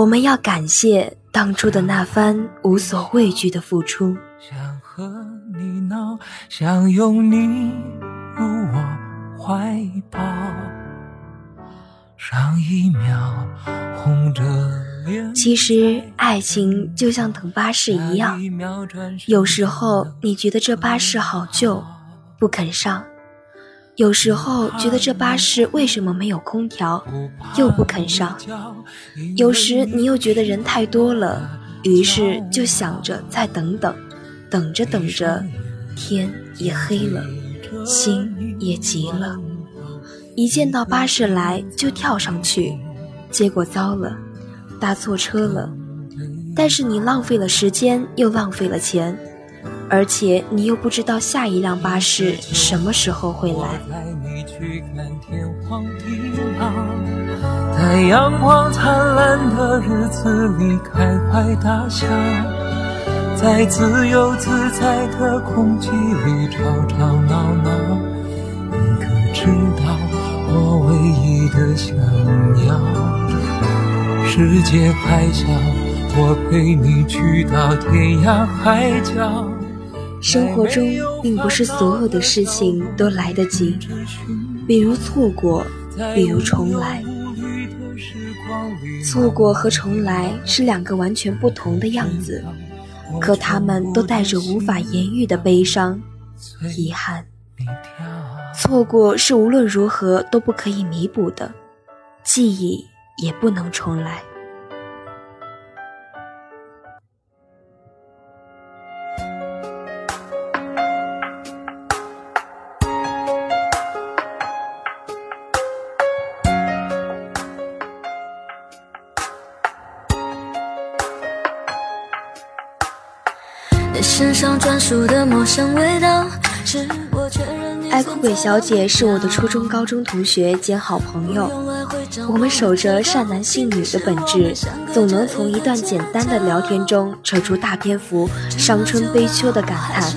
我们要感谢当初的那番无所畏惧的付出。想和你闹，想拥你入我怀抱。上一秒红着脸，其实爱情就像等巴士一样，有时候你觉得这巴士好旧，不肯上。有时候觉得这巴士为什么没有空调，又不肯上；有时你又觉得人太多了，于是就想着再等等，等着等着，天也黑了，心也急了，一见到巴士来就跳上去，结果糟了，搭错车了。但是你浪费了时间，又浪费了钱。而且你又不知道下一辆巴士什么时候会来。在阳光灿烂的日子里开怀大笑，在自由自在的空气里吵吵闹闹。你可知道我唯一的想要？世界还小，我陪你去到天涯海角。生活中并不是所有的事情都来得及，比如错过，比如重来。错过和重来是两个完全不同的样子，可他们都带着无法言喻的悲伤、遗憾。错过是无论如何都不可以弥补的，记忆也不能重来。上专属的陌生味道，是我确认爱哭鬼小姐是我的初中、高中同学兼好朋友。我们守着善男信女的本质，总能从一段简单的聊天中扯出大篇幅伤春悲秋的感叹。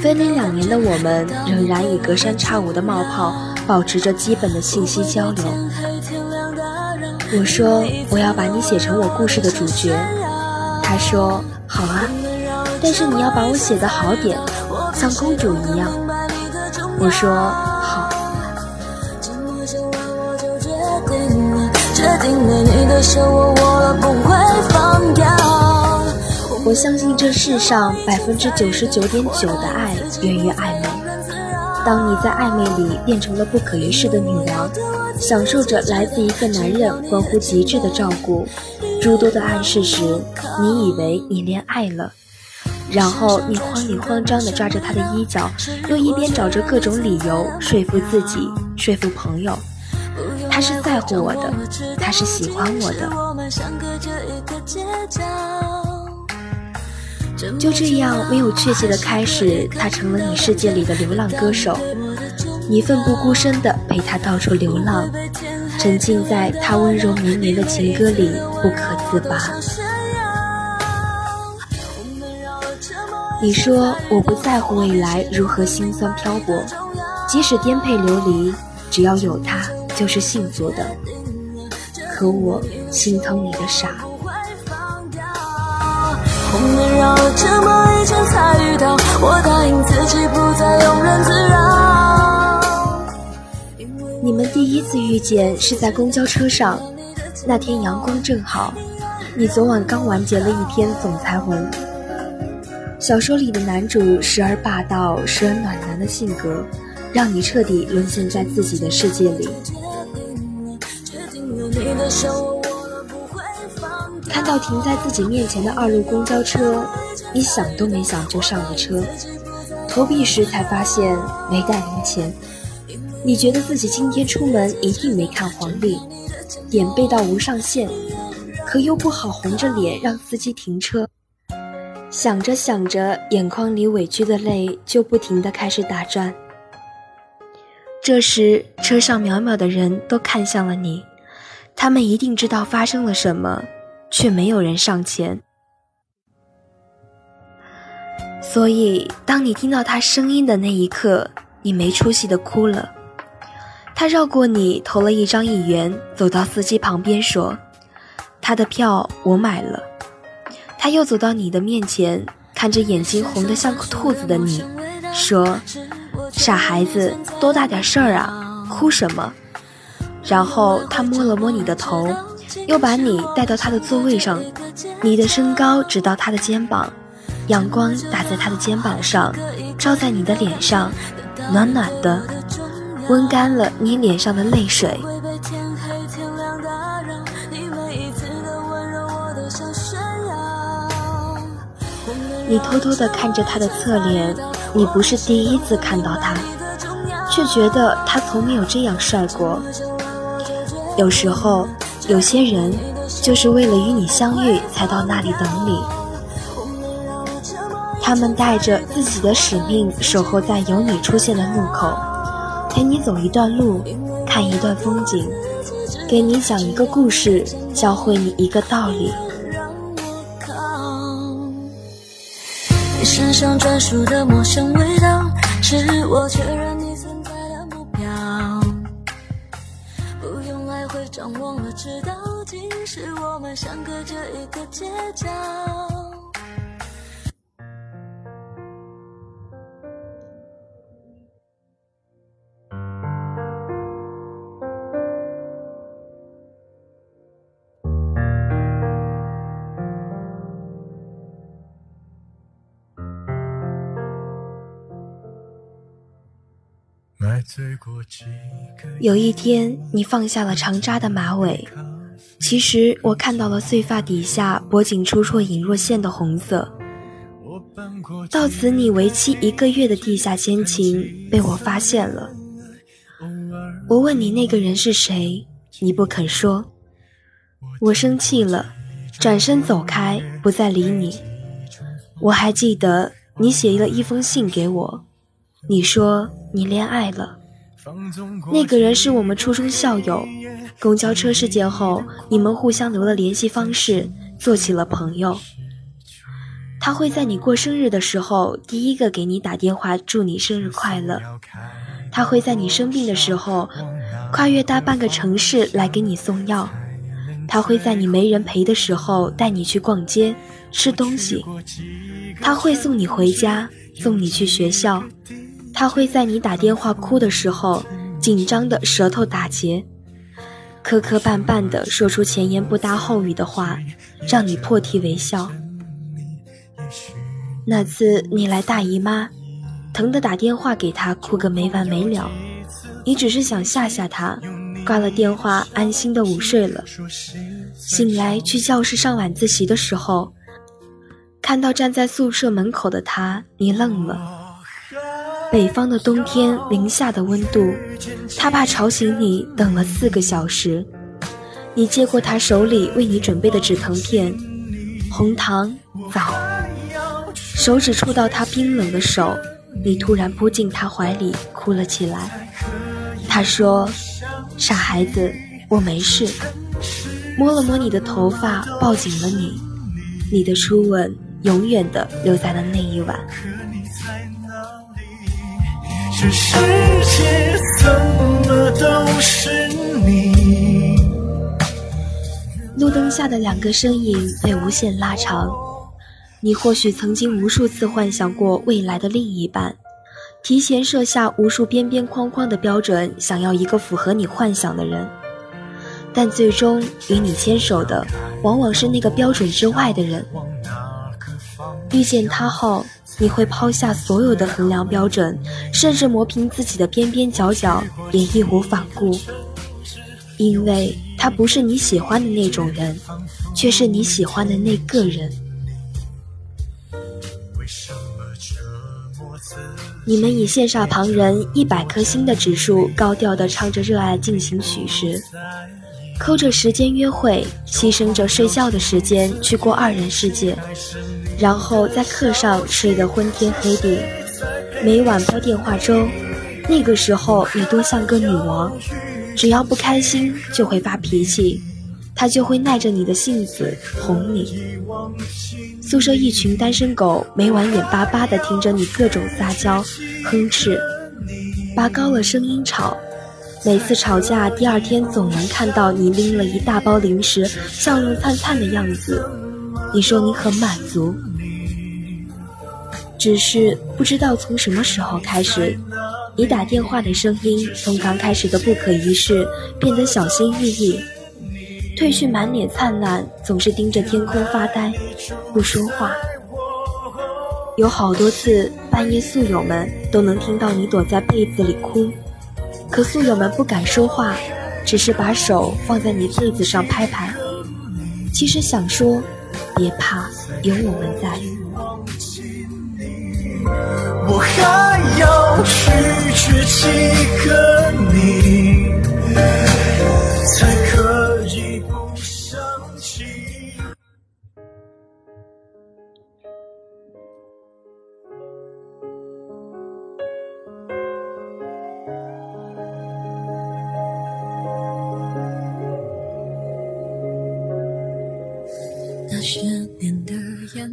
分离两年的我们，仍然以隔三差五的冒泡保持着基本的信息交流。我说我要把你写成我故事的主角，他说好啊。但是你要把我写的好点，像公主一样。我说好。我相信这世上百分之九十九点九的爱源于暧昧。当你在暧昧里变成了不可一世的女王，享受着来自一个男人关乎极致的照顾、诸多的暗示时，你以为你恋爱了。然后你慌里慌张地抓着他的衣角，又一边找着各种理由说服自己、说服朋友，他是在乎我的，他是喜欢我的。就这样没有确切的开始，他成了你世界里的流浪歌手，你奋不顾身地陪他到处流浪，沉浸在他温柔绵绵的情歌里不可自拔。你说我不在乎未来如何辛酸漂泊，即使颠沛流离，只要有他就是幸福的。可我心疼你的傻。你们第一次遇见是在公交车上，那天阳光正好，你昨晚刚完结了一篇总裁文。小说里的男主时而霸道，时而暖男的性格，让你彻底沦陷在自己的世界里。看到停在自己面前的二路公交车，你想都没想就上了车。投币时才发现没带零钱，你觉得自己今天出门一定没看黄历，点背到无上限，可又不好红着脸让司机停车。想着想着，眼眶里委屈的泪就不停地开始打转。这时，车上渺渺的人都看向了你，他们一定知道发生了什么，却没有人上前。所以，当你听到他声音的那一刻，你没出息的哭了。他绕过你，投了一张一元，走到司机旁边说：“他的票我买了。他又走到你的面前，看着眼睛红得像个兔子的你，说：“傻孩子，多大点事儿啊，哭什么？”然后他摸了摸你的头，又把你带到他的座位上。你的身高直到他的肩膀，阳光打在他的肩膀上，照在你的脸上，暖暖的，温干了你脸上的泪水。你偷偷地看着他的侧脸，你不是第一次看到他，却觉得他从没有这样帅过。有时候，有些人就是为了与你相遇才到那里等你，他们带着自己的使命，守候在有你出现的路口，陪你走一段路，看一段风景，给你讲一个故事，教会你一个道理。身上专属的陌生味道，是我确认你存在的目标。不用来回张望了，知道即使我们相隔着一个街角。有一天，你放下了长扎的马尾，其实我看到了碎发底下脖颈处若隐若现的红色。到此，你为期一个月的地下奸情被我发现了。我问你那个人是谁，你不肯说。我生气了，转身走开，不再理你。我还记得你写了一封信给我，你说你恋爱了。那个人是我们初中校友，公交车事件后，你们互相留了联系方式，做起了朋友。他会在你过生日的时候第一个给你打电话祝你生日快乐，他会在你生病的时候跨越大半个城市来给你送药，他会在你没人陪的时候带你去逛街吃东西，他会送你回家，送你去学校。他会在你打电话哭的时候，紧张的舌头打结，磕磕绊绊的说出前言不搭后语的话，让你破涕为笑。那次你来大姨妈，疼的打电话给他哭个没完没了，你只是想吓吓他，挂了电话安心的午睡了。醒来去教室上晚自习的时候，看到站在宿舍门口的他，你愣了。北方的冬天，零下的温度，他怕吵醒你，等了四个小时。你接过他手里为你准备的止疼片、红糖、枣，手指触到他冰冷的手，你突然扑进他怀里，哭了起来。他说：“傻孩子，我没事。”摸了摸你的头发，抱紧了你。你的初吻，永远的留在了那一晚。这世界怎么都是你。路灯下的两个身影被无限拉长。你或许曾经无数次幻想过未来的另一半，提前设下无数边边框框的标准，想要一个符合你幻想的人。但最终与你牵手的，往往是那个标准之外的人。遇见他后。你会抛下所有的衡量标准，甚至磨平自己的边边角角，也义无反顾，因为他不是你喜欢的那种人，却是你喜欢的那个人。你们以羡煞旁人一百颗星的指数，高调的唱着热爱进行曲时，抠着时间约会，牺牲着睡觉的时间去过二人世界。然后在课上睡得昏天黑地，每晚煲电话粥。那个时候你多像个女王，只要不开心就会发脾气，他就会耐着你的性子哄你。宿舍一群单身狗，每晚眼巴巴地听着你各种撒娇、哼斥，拔高了声音吵，每次吵架，第二天总能看到你拎了一大包零食，笑容灿灿的样子。你说你很满足，只是不知道从什么时候开始，你打电话的声音从刚开始的不可一世变得小心翼翼，褪去满脸灿烂，总是盯着天空发呆，不说话。有好多次半夜，宿友们都能听到你躲在被子里哭。可宿友们不敢说话，只是把手放在你被子上拍拍。其实想说，别怕，有我们在。我还要去去几个你，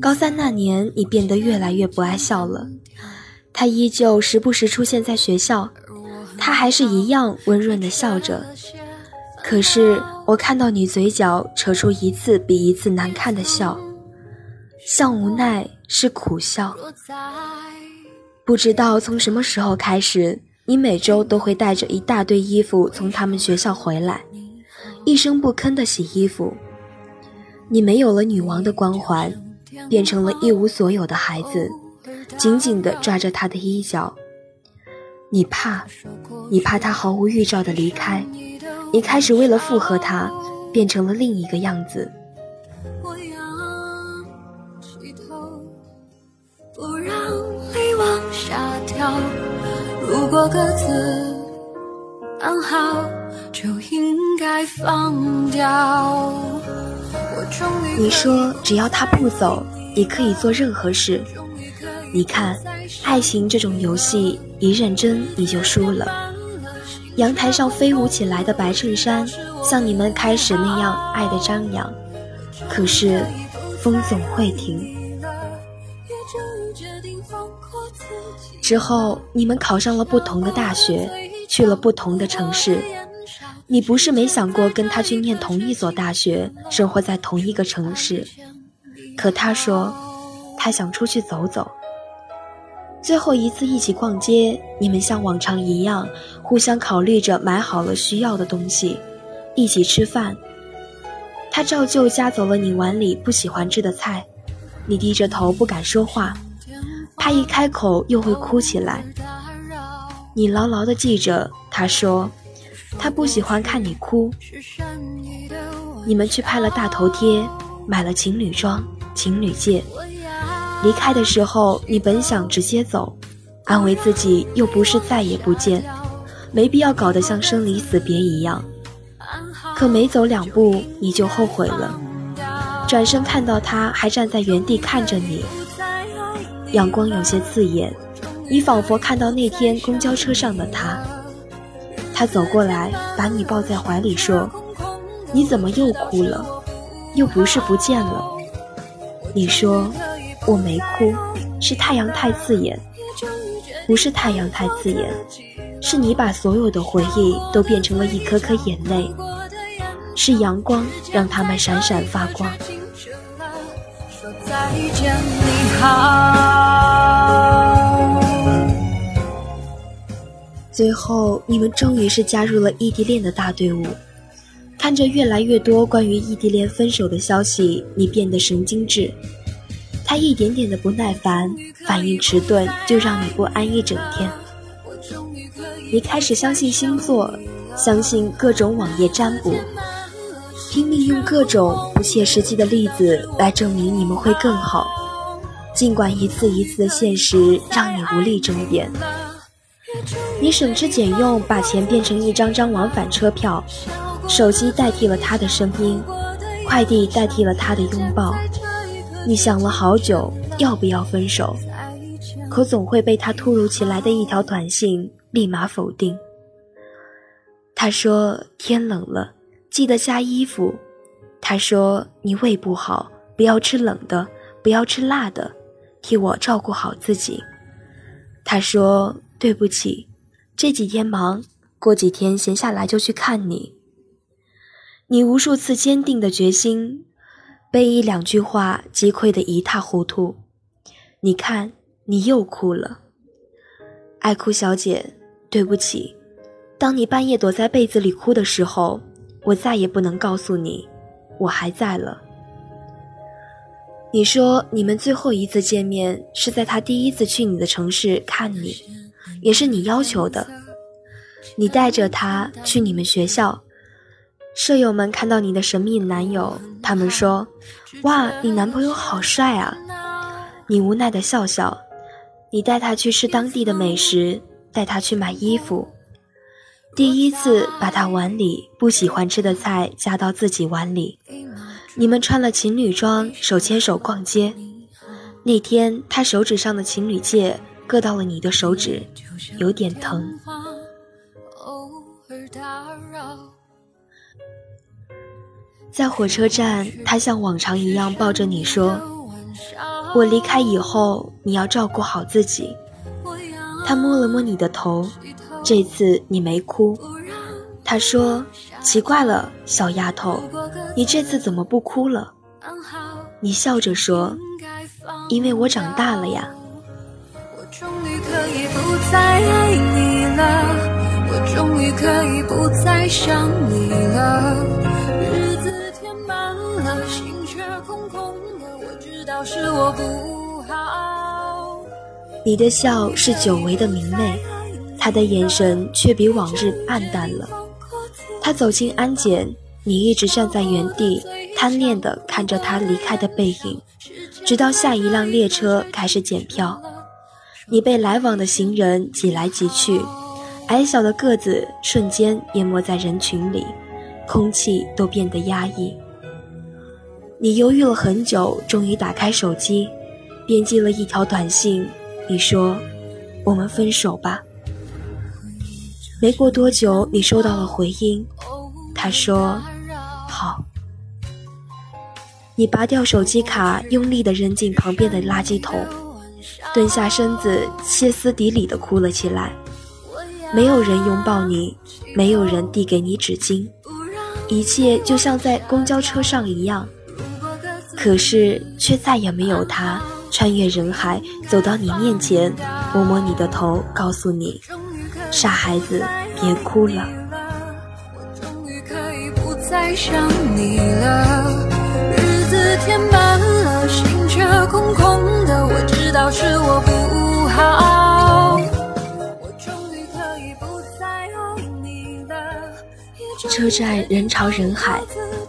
高三那年，你变得越来越不爱笑了。他依旧时不时出现在学校，他还是一样温润的笑着。可是我看到你嘴角扯出一次比一次难看的笑，像无奈，是苦笑。不知道从什么时候开始，你每周都会带着一大堆衣服从他们学校回来，一声不吭的洗衣服。你没有了女王的光环。变成了一无所有的孩子，紧紧地抓着他的衣角。你怕，你怕他毫无预兆的离开，你开始为了附和他，变成了另一个样子。不让泪往下掉如果各自安好，就应该放掉。你说只要他不走，你可以做任何事。你看，爱情这种游戏，一认真你就输了。阳台上飞舞起来的白衬衫，像你们开始那样爱的张扬。可是，风总会停。之后，你们考上了不同的大学，去了不同的城市。你不是没想过跟他去念同一所大学，生活在同一个城市，可他说他想出去走走。最后一次一起逛街，你们像往常一样，互相考虑着买好了需要的东西，一起吃饭。他照旧夹走了你碗里不喜欢吃的菜，你低着头不敢说话，怕一开口又会哭起来。你牢牢地记着，他说。他不喜欢看你哭。你们去拍了大头贴，买了情侣装、情侣戒。离开的时候，你本想直接走，安慰自己又不是再也不见，没必要搞得像生离死别一样。可没走两步，你就后悔了。转身看到他还站在原地看着你，阳光有些刺眼，你仿佛看到那天公交车上的他。他走过来，把你抱在怀里，说：“你怎么又哭了？又不是不见了。”你说：“我没哭，是太阳太刺眼。”不是太阳太刺眼，是你把所有的回忆都变成了一颗颗眼泪。是阳光让它们闪闪发光。最后，你们终于是加入了异地恋的大队伍。看着越来越多关于异地恋分手的消息，你变得神经质。他一点点的不耐烦，反应迟钝，就让你不安一整天。你开始相信星座，相信各种网页占卜，拼命用各种不切实际的例子来证明你们会更好。尽管一次一次的现实让你无力争辩。你省吃俭用，把钱变成一张张往返车票，手机代替了他的声音，快递代替了他的拥抱。你想了好久，要不要分手？可总会被他突如其来的一条短信立马否定。他说天冷了，记得加衣服。他说你胃不好，不要吃冷的，不要吃辣的，替我照顾好自己。他说。对不起，这几天忙，过几天闲下来就去看你。你无数次坚定的决心，被一两句话击溃得一塌糊涂。你看，你又哭了，爱哭小姐，对不起。当你半夜躲在被子里哭的时候，我再也不能告诉你，我还在了。你说你们最后一次见面是在他第一次去你的城市看你，也是你要求的。你带着他去你们学校，舍友们看到你的神秘男友，他们说：“哇，你男朋友好帅啊！”你无奈的笑笑。你带他去吃当地的美食，带他去买衣服。第一次把他碗里不喜欢吃的菜夹到自己碗里。你们穿了情侣装，手牵手逛街。那天他手指上的情侣戒硌到了你的手指，有点疼。在火车站，他像往常一样抱着你说：“我离开以后，你要照顾好自己。”他摸了摸你的头，这次你没哭。他说：“奇怪了，小丫头，你这次怎么不哭了？”你笑着说：“因为我长大了呀。”以不再爱你了，我终于可以不再想你了，日子填满了，心却空空的。我知道是我不好。你的笑是久违的明媚，他的眼神却比往日暗淡了。他走进安检，你一直站在原地，贪恋的看着他离开的背影，直到下一辆列车开始检票，你被来往的行人挤来挤去。矮小的个子瞬间淹没在人群里，空气都变得压抑。你犹豫了很久，终于打开手机，编辑了一条短信。你说：“我们分手吧。”没过多久，你收到了回音。他说：“好。”你拔掉手机卡，用力地扔进旁边的垃圾桶，蹲下身子，歇斯底里地哭了起来。没有人拥抱你，没有人递给你纸巾，一切就像在公交车上一样。可是却再也没有他穿越人海走到你面前，摸摸你的头，告诉你：“傻孩子，别哭了。”日子填满，空空的。我知道是我不好。车站人潮人海，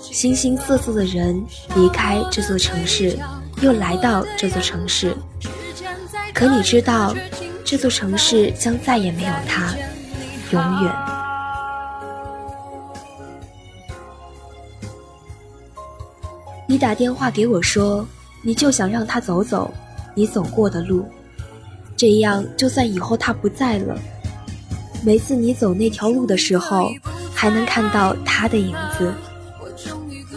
形形色色的人离开这座城市，又来到这座城市。可你知道，这座城市将再也没有他，永远。你打电话给我说，你就想让他走走你走过的路，这样就算以后他不在了，每次你走那条路的时候。还能看到他的影子。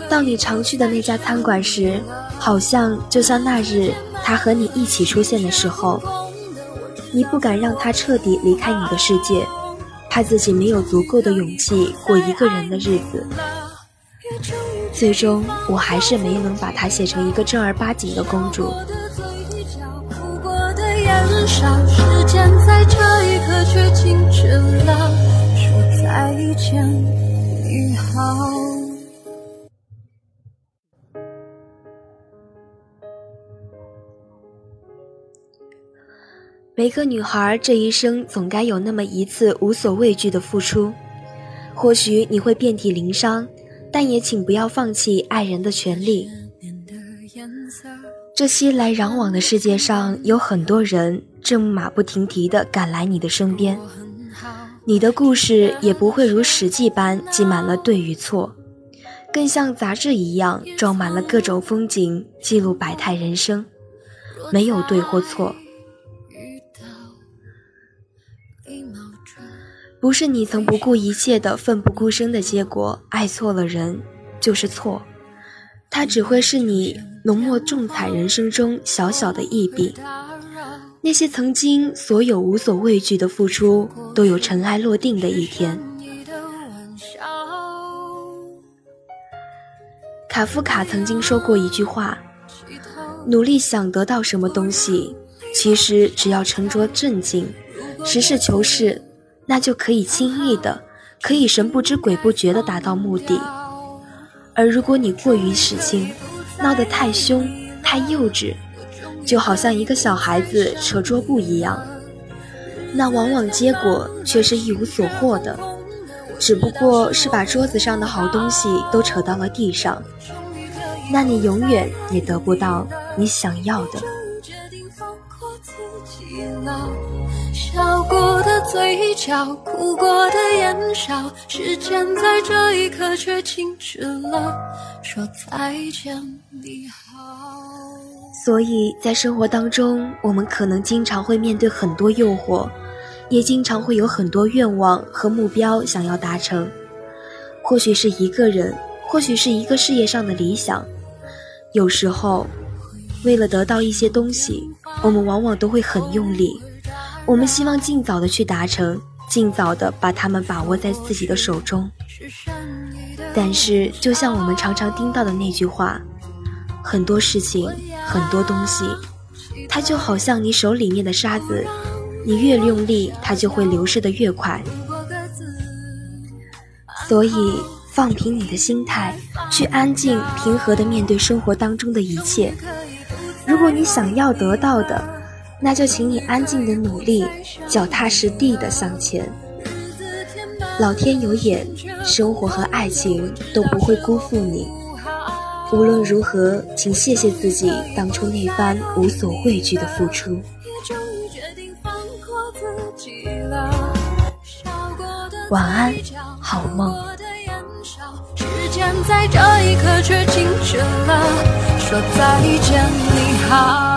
到你常去的那家餐馆时，好像就像那日他和你一起出现的时候。你不敢让他彻底离开你的世界，怕自己没有足够的勇气过一个人的日子。最终，我还是没能把她写成一个正儿八经的公主。每个女孩这一生总该有那么一次无所畏惧的付出。或许你会遍体鳞伤，但也请不要放弃爱人的权利。这熙来攘往的世界上，有很多人正马不停蹄地赶来你的身边。你的故事也不会如史记般记满了对与错，更像杂志一样装满了各种风景，记录百态人生，没有对或错。不是你曾不顾一切的奋不顾身的结果，爱错了人就是错，它只会是你浓墨重彩人生中小小的一笔。那些曾经所有无所畏惧的付出，都有尘埃落定的一天。卡夫卡曾经说过一句话：“努力想得到什么东西，其实只要沉着镇静，实事求是，那就可以轻易的，可以神不知鬼不觉的达到目的。而如果你过于使劲，闹得太凶、太幼稚，就好像一个小孩子扯桌布一样，那往往结果却是一无所获的。”只不过是把桌子上的好东西都扯到了地上，那你永远也得不到你想要的。笑过的嘴角，哭过的眼梢，时间在这一刻却静止了，说再见你好。所以在生活当中，我们可能经常会面对很多诱惑。也经常会有很多愿望和目标想要达成，或许是一个人，或许是一个事业上的理想。有时候，为了得到一些东西，我们往往都会很用力。我们希望尽早的去达成，尽早的把它们把握在自己的手中。但是，就像我们常常听到的那句话，很多事情，很多东西，它就好像你手里面的沙子。你越用力，它就会流失的越快。所以，放平你的心态，去安静平和的面对生活当中的一切。如果你想要得到的，那就请你安静的努力，脚踏实地的向前。老天有眼，生活和爱情都不会辜负你。无论如何，请谢谢自己当初那番无所畏惧的付出。晚安，好梦。时间在这一刻却静止了，说再见，你好。